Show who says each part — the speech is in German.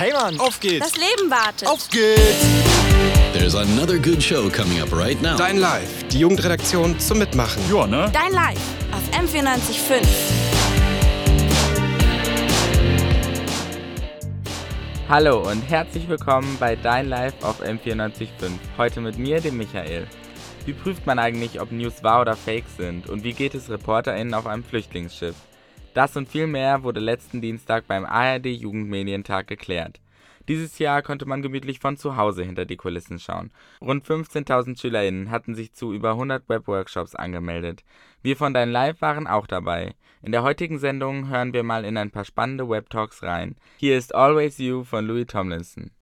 Speaker 1: Hey Mann, auf geht's.
Speaker 2: Das Leben wartet.
Speaker 1: Auf geht's.
Speaker 3: There's another good show coming up right now.
Speaker 4: Dein Live, die Jugendredaktion zum Mitmachen.
Speaker 1: Ja, ne?
Speaker 2: Dein Live auf M945.
Speaker 5: Hallo und herzlich willkommen bei Dein Live auf M945. Heute mit mir, dem Michael. Wie prüft man eigentlich, ob News wahr oder fake sind? Und wie geht es ReporterInnen auf einem Flüchtlingsschiff? Das und viel mehr wurde letzten Dienstag beim ARD Jugendmedientag geklärt. Dieses Jahr konnte man gemütlich von zu Hause hinter die Kulissen schauen. Rund 15.000 SchülerInnen hatten sich zu über 100 Webworkshops angemeldet. Wir von Dein Live waren auch dabei. In der heutigen Sendung hören wir mal in ein paar spannende Webtalks rein. Hier ist Always You von Louis Tomlinson.